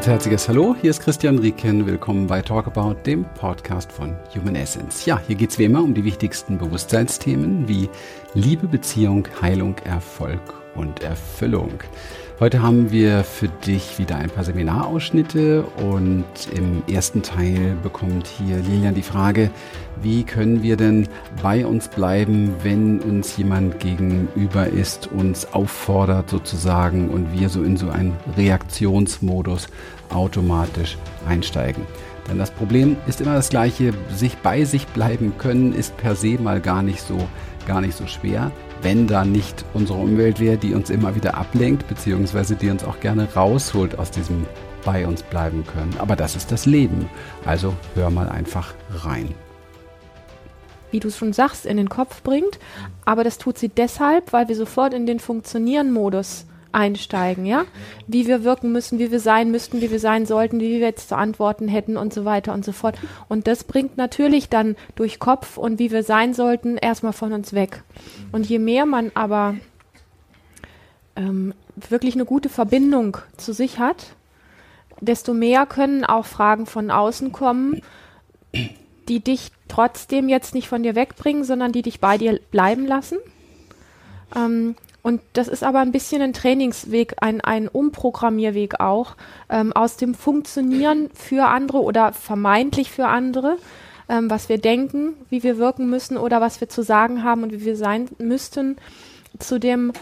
ganz herzliches Hallo, hier ist Christian Rieken. Willkommen bei Talk About, dem Podcast von Human Essence. Ja, hier geht es wie immer um die wichtigsten Bewusstseinsthemen wie Liebe, Beziehung, Heilung, Erfolg und Erfüllung. Heute haben wir für dich wieder ein paar Seminarausschnitte und im ersten Teil bekommt hier Lilian die Frage, wie können wir denn bei uns bleiben, wenn uns jemand gegenüber ist, uns auffordert sozusagen und wir so in so einen Reaktionsmodus automatisch einsteigen. Denn das Problem ist immer das gleiche, sich bei sich bleiben können ist per se mal gar nicht so gar nicht so schwer wenn da nicht unsere Umwelt wäre, die uns immer wieder ablenkt, beziehungsweise die uns auch gerne rausholt aus diesem bei uns bleiben können. Aber das ist das Leben. Also hör mal einfach rein. Wie du es schon sagst, in den Kopf bringt. Aber das tut sie deshalb, weil wir sofort in den Funktionieren-Modus einsteigen, ja? Wie wir wirken müssen, wie wir sein müssten, wie wir sein sollten, wie wir jetzt zu antworten hätten und so weiter und so fort. Und das bringt natürlich dann durch Kopf und wie wir sein sollten erstmal von uns weg. Und je mehr man aber ähm, wirklich eine gute Verbindung zu sich hat, desto mehr können auch Fragen von außen kommen, die dich trotzdem jetzt nicht von dir wegbringen, sondern die dich bei dir bleiben lassen. Ähm, und das ist aber ein bisschen ein Trainingsweg, ein, ein Umprogrammierweg auch, ähm, aus dem Funktionieren für andere oder vermeintlich für andere, ähm, was wir denken, wie wir wirken müssen oder was wir zu sagen haben und wie wir sein müssten, zu dem,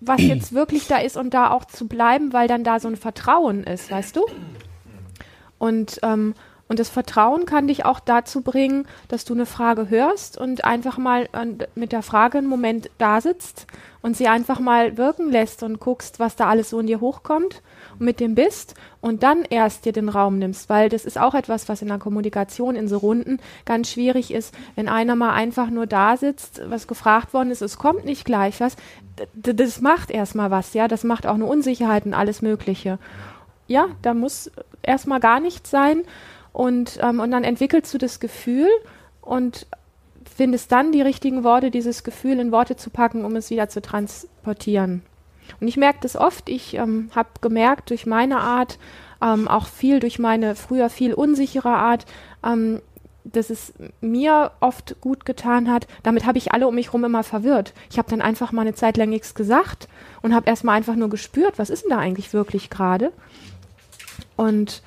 was jetzt wirklich da ist und da auch zu bleiben, weil dann da so ein Vertrauen ist, weißt du? Und ähm, und das Vertrauen kann dich auch dazu bringen, dass du eine Frage hörst und einfach mal mit der Frage einen Moment da sitzt und sie einfach mal wirken lässt und guckst, was da alles so in dir hochkommt und mit dem bist und dann erst dir den Raum nimmst, weil das ist auch etwas, was in der Kommunikation in so Runden ganz schwierig ist, wenn einer mal einfach nur da sitzt, was gefragt worden ist, es kommt nicht gleich was, das macht erstmal was, ja, das macht auch eine Unsicherheit und alles Mögliche. Ja, da muss erstmal gar nichts sein und, ähm, und dann entwickelst du das Gefühl und findest dann die richtigen Worte, dieses Gefühl in Worte zu packen, um es wieder zu transportieren. Und ich merke das oft. Ich ähm, habe gemerkt durch meine Art, ähm, auch viel durch meine früher viel unsichere Art, ähm, dass es mir oft gut getan hat. Damit habe ich alle um mich herum immer verwirrt. Ich habe dann einfach mal eine Zeit lang nichts gesagt und habe erstmal einfach nur gespürt, was ist denn da eigentlich wirklich gerade? Und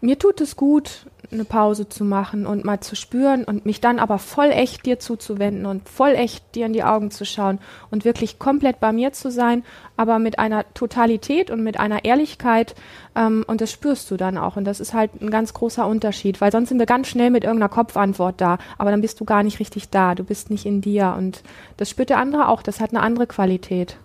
mir tut es gut, eine Pause zu machen und mal zu spüren und mich dann aber voll echt dir zuzuwenden und voll echt dir in die Augen zu schauen und wirklich komplett bei mir zu sein, aber mit einer Totalität und mit einer Ehrlichkeit ähm, und das spürst du dann auch und das ist halt ein ganz großer Unterschied, weil sonst sind wir ganz schnell mit irgendeiner Kopfantwort da, aber dann bist du gar nicht richtig da, du bist nicht in dir und das spürt der andere auch, das hat eine andere Qualität.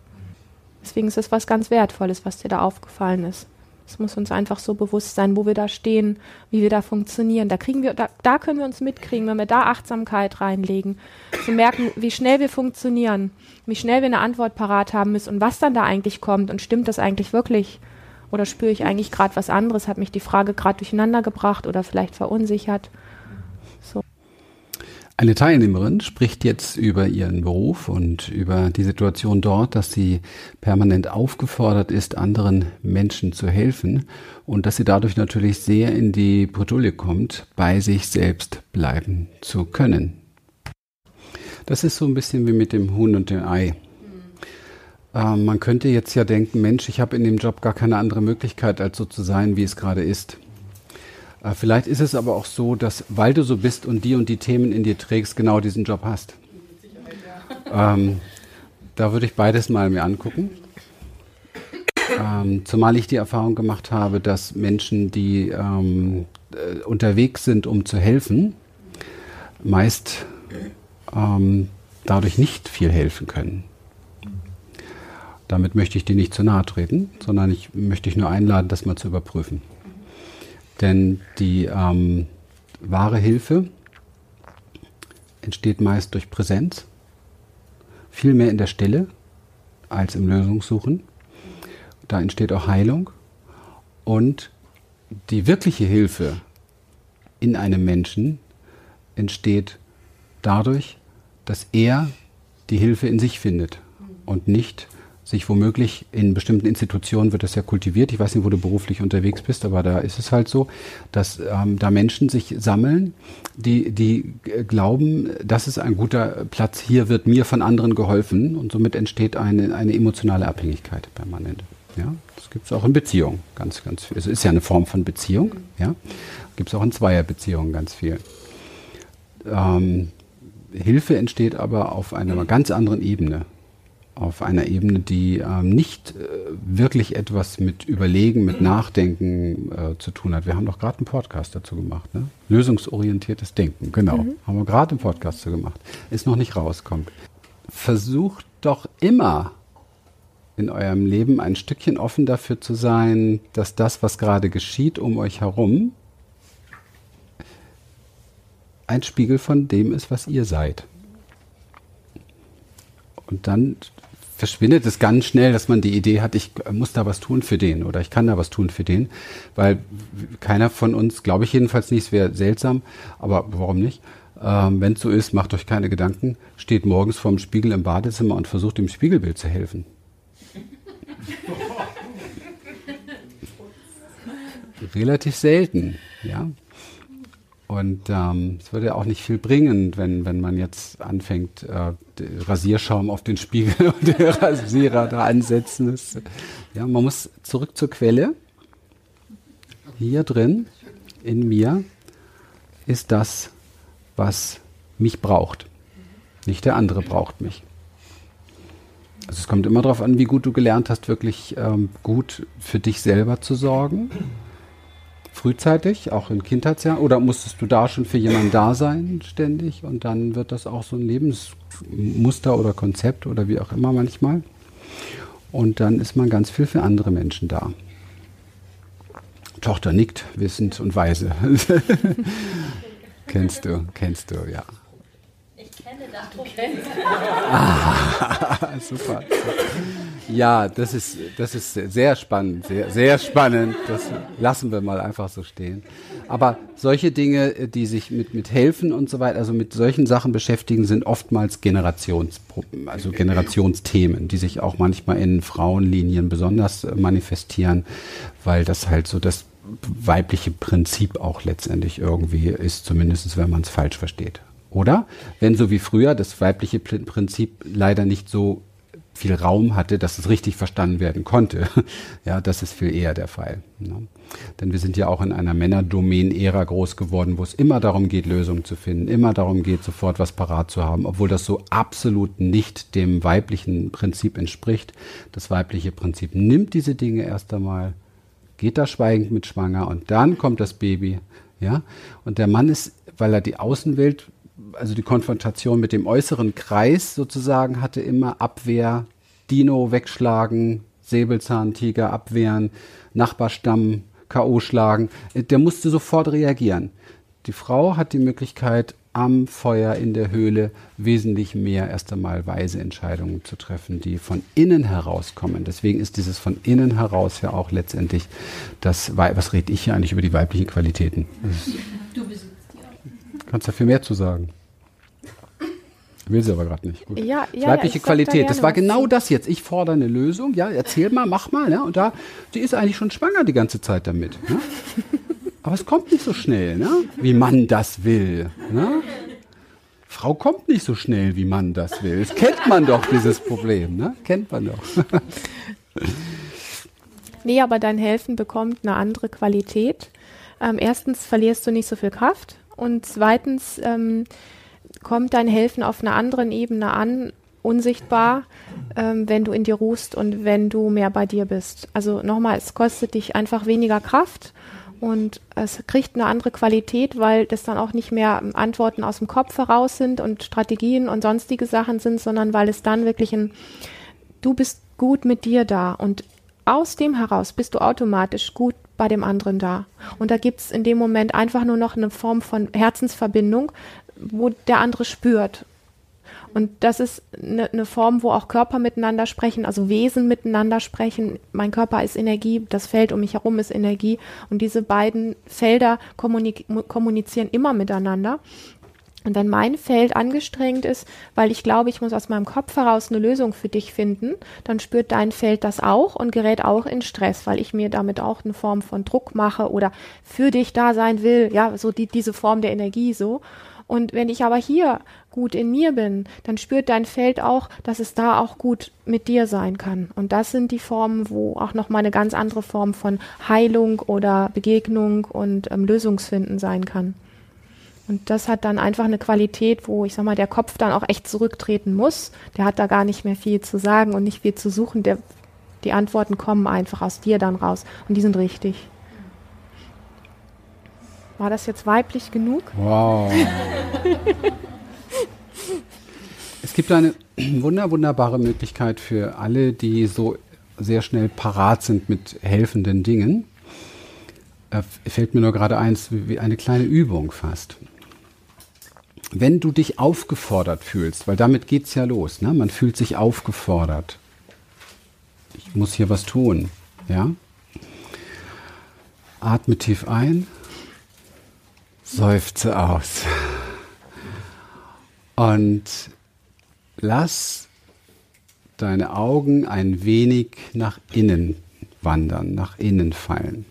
Deswegen ist es was ganz Wertvolles, was dir da aufgefallen ist. Es muss uns einfach so bewusst sein, wo wir da stehen, wie wir da funktionieren. Da kriegen wir, da, da können wir uns mitkriegen, wenn wir da Achtsamkeit reinlegen, zu merken, wie schnell wir funktionieren, wie schnell wir eine Antwort parat haben müssen und was dann da eigentlich kommt und stimmt das eigentlich wirklich? Oder spüre ich eigentlich gerade was anderes? Hat mich die Frage gerade durcheinander gebracht oder vielleicht verunsichert? Eine Teilnehmerin spricht jetzt über ihren Beruf und über die Situation dort, dass sie permanent aufgefordert ist, anderen Menschen zu helfen und dass sie dadurch natürlich sehr in die Bredouille kommt, bei sich selbst bleiben zu können. Das ist so ein bisschen wie mit dem Huhn und dem Ei. Ähm, man könnte jetzt ja denken, Mensch, ich habe in dem Job gar keine andere Möglichkeit, als so zu sein, wie es gerade ist. Äh, vielleicht ist es aber auch so, dass, weil du so bist und die und die Themen in dir trägst, genau diesen Job hast. Ähm, da würde ich beides mal mir angucken. Ähm, zumal ich die Erfahrung gemacht habe, dass Menschen, die ähm, äh, unterwegs sind, um zu helfen, meist ähm, dadurch nicht viel helfen können. Damit möchte ich dir nicht zu nahe treten, sondern ich möchte dich nur einladen, das mal zu überprüfen. Denn die ähm, wahre Hilfe entsteht meist durch Präsenz, viel mehr in der Stille als im Lösungssuchen. Da entsteht auch Heilung und die wirkliche Hilfe in einem Menschen entsteht dadurch, dass er die Hilfe in sich findet und nicht sich womöglich in bestimmten Institutionen wird das ja kultiviert. Ich weiß nicht, wo du beruflich unterwegs bist, aber da ist es halt so, dass ähm, da Menschen sich sammeln, die, die glauben, das ist ein guter Platz, hier wird mir von anderen geholfen und somit entsteht eine, eine emotionale Abhängigkeit permanent. Ja, das gibt es auch in Beziehungen ganz, ganz viel. Es ist ja eine Form von Beziehung. Ja, gibt es auch in Zweierbeziehungen ganz viel. Ähm, Hilfe entsteht aber auf einer ganz anderen Ebene. Auf einer Ebene, die ähm, nicht äh, wirklich etwas mit Überlegen, mit Nachdenken äh, zu tun hat. Wir haben doch gerade einen Podcast dazu gemacht. Ne? Lösungsorientiertes Denken, genau. Mhm. Haben wir gerade einen Podcast dazu gemacht. Ist noch nicht rauskommt. Versucht doch immer in eurem Leben ein Stückchen offen dafür zu sein, dass das, was gerade geschieht um euch herum, ein Spiegel von dem ist, was ihr seid. Und dann verschwindet es ganz schnell, dass man die Idee hat, ich muss da was tun für den oder ich kann da was tun für den, weil keiner von uns, glaube ich jedenfalls nicht, es wäre seltsam, aber warum nicht? Ähm, Wenn es so ist, macht euch keine Gedanken, steht morgens vorm Spiegel im Badezimmer und versucht dem Spiegelbild zu helfen. Relativ selten, ja. Und ähm, es würde ja auch nicht viel bringen, wenn, wenn man jetzt anfängt, äh, Rasierschaum auf den Spiegel und den Rasierer da ansetzen. Das, ja, man muss zurück zur Quelle. Hier drin, in mir, ist das, was mich braucht. Nicht der andere braucht mich. Also es kommt immer darauf an, wie gut du gelernt hast, wirklich ähm, gut für dich selber zu sorgen frühzeitig, auch in Kindheitsjahren? Oder musstest du da schon für jemanden da sein, ständig? Und dann wird das auch so ein Lebensmuster oder Konzept oder wie auch immer manchmal. Und dann ist man ganz viel für andere Menschen da. Tochter nickt, wissend und weise. kennst du, kennst du, ja. Ich kenne das, du kennst. ah, super. Ja, das ist, das ist sehr spannend, sehr, sehr spannend. Das lassen wir mal einfach so stehen. Aber solche Dinge, die sich mit, mit Helfen und so weiter, also mit solchen Sachen beschäftigen, sind oftmals Generations, also Generationsthemen, die sich auch manchmal in Frauenlinien besonders manifestieren, weil das halt so das weibliche Prinzip auch letztendlich irgendwie ist, zumindest wenn man es falsch versteht. Oder wenn so wie früher das weibliche Prinzip leider nicht so viel Raum hatte, dass es richtig verstanden werden konnte. ja, das ist viel eher der Fall. Ne? Denn wir sind ja auch in einer Männerdomänen-Ära groß geworden, wo es immer darum geht, Lösungen zu finden, immer darum geht, sofort was parat zu haben, obwohl das so absolut nicht dem weiblichen Prinzip entspricht. Das weibliche Prinzip nimmt diese Dinge erst einmal, geht da schweigend mit schwanger und dann kommt das Baby. Ja, und der Mann ist, weil er die Außenwelt also die Konfrontation mit dem äußeren Kreis sozusagen hatte immer Abwehr, Dino wegschlagen, Säbelzahntiger abwehren, Nachbarstamm K.O. schlagen. Der musste sofort reagieren. Die Frau hat die Möglichkeit, am Feuer in der Höhle wesentlich mehr erst einmal weise Entscheidungen zu treffen, die von innen herauskommen. Deswegen ist dieses von innen heraus ja auch letztendlich das, was rede ich hier eigentlich über die weiblichen Qualitäten? Du bist Kannst da viel mehr zu sagen. Will sie aber gerade nicht. Gut. Ja, ja, Weibliche ja, Qualität. Da das war genau das jetzt. Ich fordere eine Lösung. Ja, erzähl mal, mach mal. Ja, und da, die ist eigentlich schon schwanger die ganze Zeit damit. Ja? Aber es kommt nicht so schnell, ne? wie man das will. Ne? Frau kommt nicht so schnell, wie man das will. Das kennt man doch, dieses Problem. Ne? Kennt man doch. nee, aber dein Helfen bekommt eine andere Qualität. Ähm, erstens verlierst du nicht so viel Kraft. Und zweitens ähm, kommt dein Helfen auf einer anderen Ebene an, unsichtbar, ähm, wenn du in dir ruhst und wenn du mehr bei dir bist. Also nochmal, es kostet dich einfach weniger Kraft und es kriegt eine andere Qualität, weil das dann auch nicht mehr Antworten aus dem Kopf heraus sind und Strategien und sonstige Sachen sind, sondern weil es dann wirklich ein, du bist gut mit dir da und aus dem heraus bist du automatisch gut bei dem anderen da. Und da gibt es in dem Moment einfach nur noch eine Form von Herzensverbindung, wo der andere spürt. Und das ist eine, eine Form, wo auch Körper miteinander sprechen, also Wesen miteinander sprechen. Mein Körper ist Energie, das Feld um mich herum ist Energie. Und diese beiden Felder kommunizieren immer miteinander. Und wenn mein Feld angestrengt ist, weil ich glaube, ich muss aus meinem Kopf heraus eine Lösung für dich finden, dann spürt dein Feld das auch und gerät auch in Stress, weil ich mir damit auch eine Form von Druck mache oder für dich da sein will, ja, so die, diese Form der Energie so. Und wenn ich aber hier gut in mir bin, dann spürt dein Feld auch, dass es da auch gut mit dir sein kann. Und das sind die Formen, wo auch nochmal eine ganz andere Form von Heilung oder Begegnung und ähm, Lösungsfinden sein kann. Und das hat dann einfach eine Qualität, wo ich sag mal, der Kopf dann auch echt zurücktreten muss. Der hat da gar nicht mehr viel zu sagen und nicht viel zu suchen. Der, die Antworten kommen einfach aus dir dann raus und die sind richtig. War das jetzt weiblich genug? Wow. es gibt eine wunder, wunderbare Möglichkeit für alle, die so sehr schnell parat sind mit helfenden Dingen. Äh, fällt mir nur gerade eins, wie eine kleine Übung fast wenn du dich aufgefordert fühlst, weil damit geht es ja los, ne? man fühlt sich aufgefordert. Ich muss hier was tun, ja? Atme tief ein, seufze aus. Und lass deine Augen ein wenig nach innen wandern, nach innen fallen.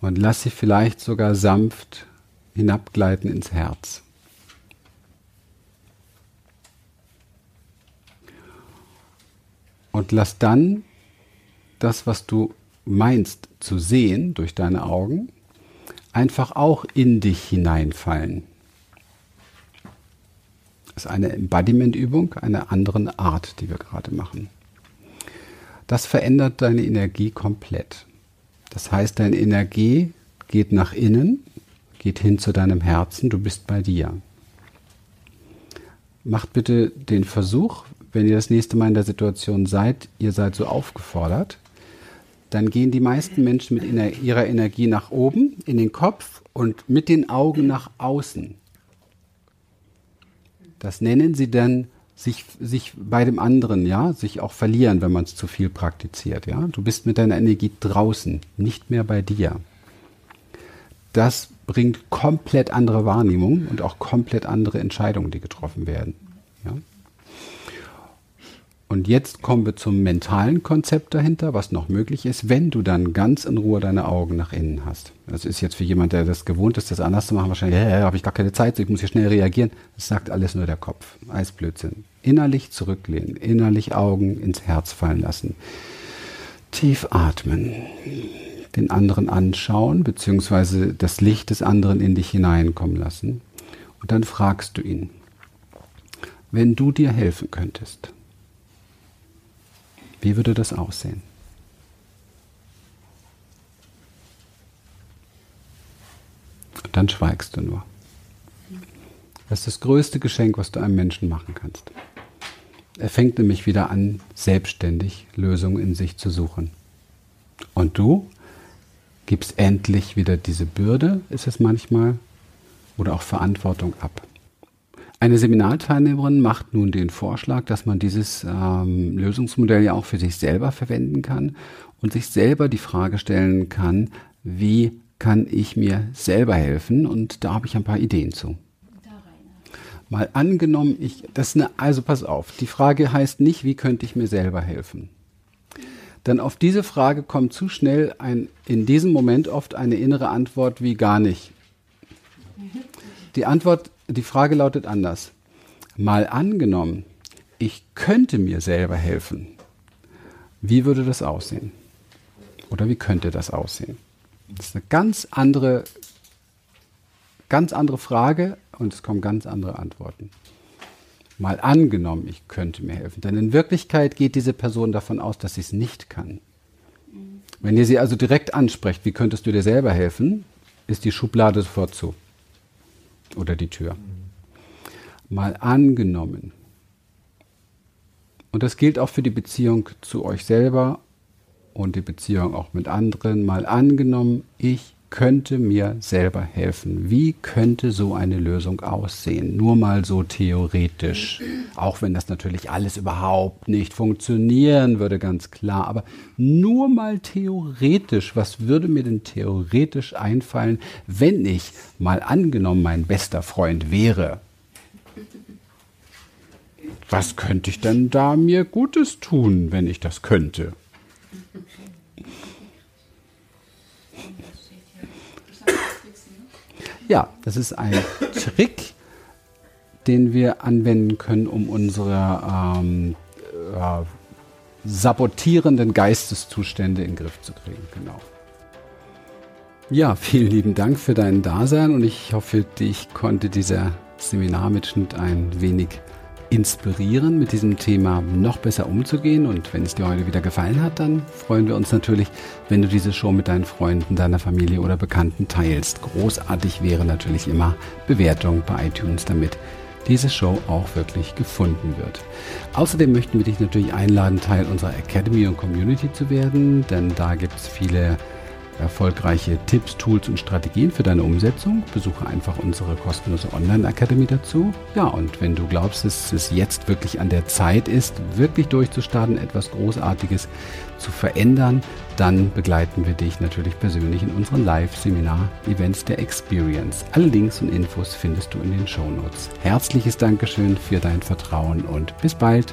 Und lass sie vielleicht sogar sanft hinabgleiten ins Herz. Und lass dann das, was du meinst zu sehen durch deine Augen, einfach auch in dich hineinfallen. Das ist eine Embodiment-Übung einer anderen Art, die wir gerade machen. Das verändert deine Energie komplett. Das heißt, deine Energie geht nach innen geht hin zu deinem Herzen, du bist bei dir. Macht bitte den Versuch, wenn ihr das nächste Mal in der Situation seid, ihr seid so aufgefordert, dann gehen die meisten Menschen mit ihrer Energie nach oben in den Kopf und mit den Augen nach außen. Das nennen sie dann sich, sich bei dem anderen, ja, sich auch verlieren, wenn man es zu viel praktiziert, ja. Du bist mit deiner Energie draußen, nicht mehr bei dir. Das bringt komplett andere Wahrnehmung und auch komplett andere Entscheidungen, die getroffen werden. Ja? Und jetzt kommen wir zum mentalen Konzept dahinter, was noch möglich ist, wenn du dann ganz in Ruhe deine Augen nach innen hast. Das ist jetzt für jemand, der das gewohnt ist, das anders zu machen, wahrscheinlich, ja, ja, habe ich gar keine Zeit, ich muss hier schnell reagieren. Das sagt alles nur der Kopf. Alles Blödsinn. Innerlich zurücklehnen, innerlich Augen ins Herz fallen lassen. Tief atmen den anderen anschauen, beziehungsweise das Licht des anderen in dich hineinkommen lassen. Und dann fragst du ihn, wenn du dir helfen könntest, wie würde das aussehen? Und dann schweigst du nur. Das ist das größte Geschenk, was du einem Menschen machen kannst. Er fängt nämlich wieder an, selbstständig Lösungen in sich zu suchen. Und du gibst endlich wieder diese Bürde, ist es manchmal, oder auch Verantwortung ab. Eine Seminarteilnehmerin macht nun den Vorschlag, dass man dieses ähm, Lösungsmodell ja auch für sich selber verwenden kann und sich selber die Frage stellen kann, wie kann ich mir selber helfen? Und da habe ich ein paar Ideen zu. Mal angenommen, ich, das ist eine, also pass auf, die Frage heißt nicht, wie könnte ich mir selber helfen? Denn auf diese Frage kommt zu schnell ein, in diesem Moment oft eine innere Antwort wie gar nicht. Die Antwort, die Frage lautet anders. Mal angenommen, ich könnte mir selber helfen. Wie würde das aussehen? Oder wie könnte das aussehen? Das ist eine ganz andere, ganz andere Frage und es kommen ganz andere Antworten mal angenommen, ich könnte mir helfen. Denn in Wirklichkeit geht diese Person davon aus, dass sie es nicht kann. Wenn ihr sie also direkt ansprecht, wie könntest du dir selber helfen, ist die Schublade sofort zu. Oder die Tür. Mal angenommen. Und das gilt auch für die Beziehung zu euch selber und die Beziehung auch mit anderen. Mal angenommen, ich könnte mir selber helfen? Wie könnte so eine Lösung aussehen? Nur mal so theoretisch. Auch wenn das natürlich alles überhaupt nicht funktionieren würde, ganz klar. Aber nur mal theoretisch. Was würde mir denn theoretisch einfallen, wenn ich mal angenommen mein bester Freund wäre? Was könnte ich denn da mir Gutes tun, wenn ich das könnte? Ja, das ist ein Trick, den wir anwenden können, um unsere ähm, äh, sabotierenden Geisteszustände in den Griff zu kriegen. Genau. Ja, vielen lieben Dank für dein Dasein und ich hoffe, dich konnte dieser Seminarmitschnitt ein wenig inspirieren, mit diesem Thema noch besser umzugehen. Und wenn es dir heute wieder gefallen hat, dann freuen wir uns natürlich, wenn du diese Show mit deinen Freunden, deiner Familie oder Bekannten teilst. Großartig wäre natürlich immer Bewertung bei iTunes, damit diese Show auch wirklich gefunden wird. Außerdem möchten wir dich natürlich einladen, Teil unserer Academy und Community zu werden, denn da gibt es viele erfolgreiche Tipps, Tools und Strategien für deine Umsetzung, besuche einfach unsere kostenlose Online-Akademie dazu. Ja, und wenn du glaubst, dass es jetzt wirklich an der Zeit ist, wirklich durchzustarten, etwas Großartiges zu verändern, dann begleiten wir dich natürlich persönlich in unseren Live-Seminar-Events der Experience. Alle Links und Infos findest du in den Show Notes. Herzliches Dankeschön für dein Vertrauen und bis bald.